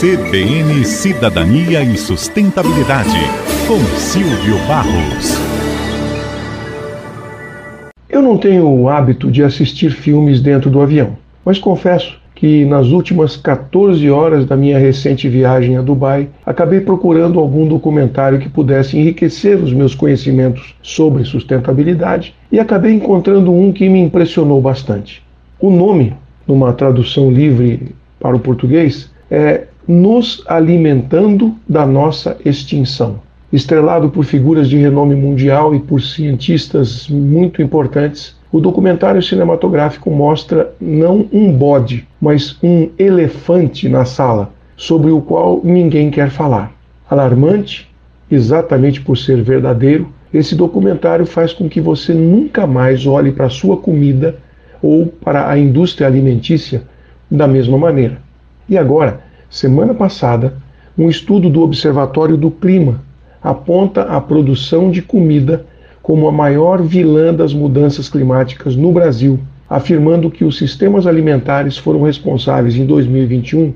CBN Cidadania e Sustentabilidade, com Silvio Barros. Eu não tenho o hábito de assistir filmes dentro do avião, mas confesso que nas últimas 14 horas da minha recente viagem a Dubai, acabei procurando algum documentário que pudesse enriquecer os meus conhecimentos sobre sustentabilidade e acabei encontrando um que me impressionou bastante. O nome, numa tradução livre para o português, é Nos Alimentando da Nossa Extinção. Estrelado por figuras de renome mundial e por cientistas muito importantes, o documentário cinematográfico mostra não um bode, mas um elefante na sala, sobre o qual ninguém quer falar. Alarmante, exatamente por ser verdadeiro, esse documentário faz com que você nunca mais olhe para a sua comida ou para a indústria alimentícia da mesma maneira. E agora, semana passada, um estudo do Observatório do Clima aponta a produção de comida como a maior vilã das mudanças climáticas no Brasil, afirmando que os sistemas alimentares foram responsáveis em 2021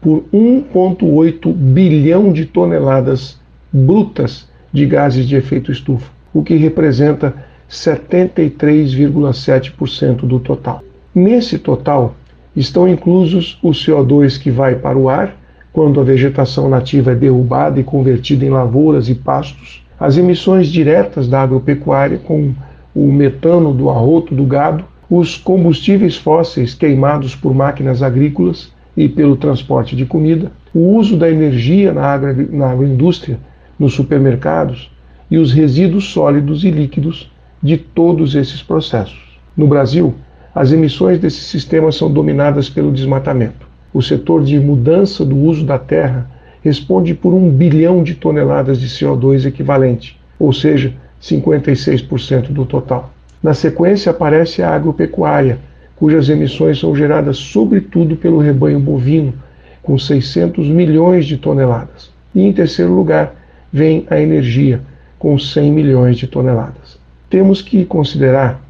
por 1,8 bilhão de toneladas brutas de gases de efeito estufa, o que representa 73,7% do total. Nesse total estão inclusos o CO2 que vai para o ar quando a vegetação nativa é derrubada e convertida em lavouras e pastos, as emissões diretas da agropecuária, com o metano do arroto do gado, os combustíveis fósseis queimados por máquinas agrícolas e pelo transporte de comida, o uso da energia na, agro, na agroindústria, nos supermercados e os resíduos sólidos e líquidos de todos esses processos. No Brasil, as emissões desses sistemas são dominadas pelo desmatamento. O setor de mudança do uso da terra responde por um bilhão de toneladas de CO2 equivalente, ou seja, 56% do total. Na sequência aparece a agropecuária, cujas emissões são geradas sobretudo pelo rebanho bovino, com 600 milhões de toneladas. E em terceiro lugar vem a energia, com 100 milhões de toneladas. Temos que considerar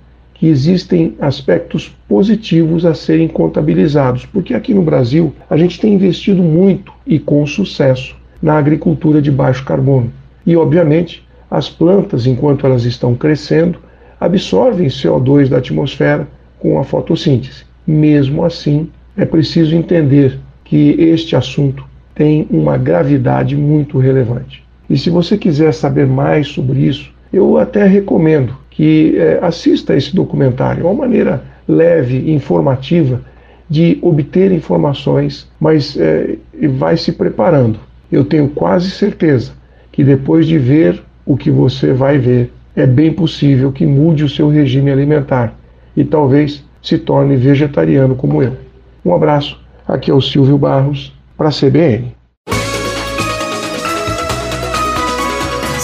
que existem aspectos positivos a serem contabilizados, porque aqui no Brasil a gente tem investido muito e com sucesso na agricultura de baixo carbono. E, obviamente, as plantas, enquanto elas estão crescendo, absorvem CO2 da atmosfera com a fotossíntese. Mesmo assim, é preciso entender que este assunto tem uma gravidade muito relevante. E se você quiser saber mais sobre isso, eu até recomendo que é, assista esse documentário. É uma maneira leve, informativa de obter informações, mas é, vai se preparando. Eu tenho quase certeza que depois de ver o que você vai ver, é bem possível que mude o seu regime alimentar e talvez se torne vegetariano como eu. Um abraço, aqui é o Silvio Barros, para a CBN.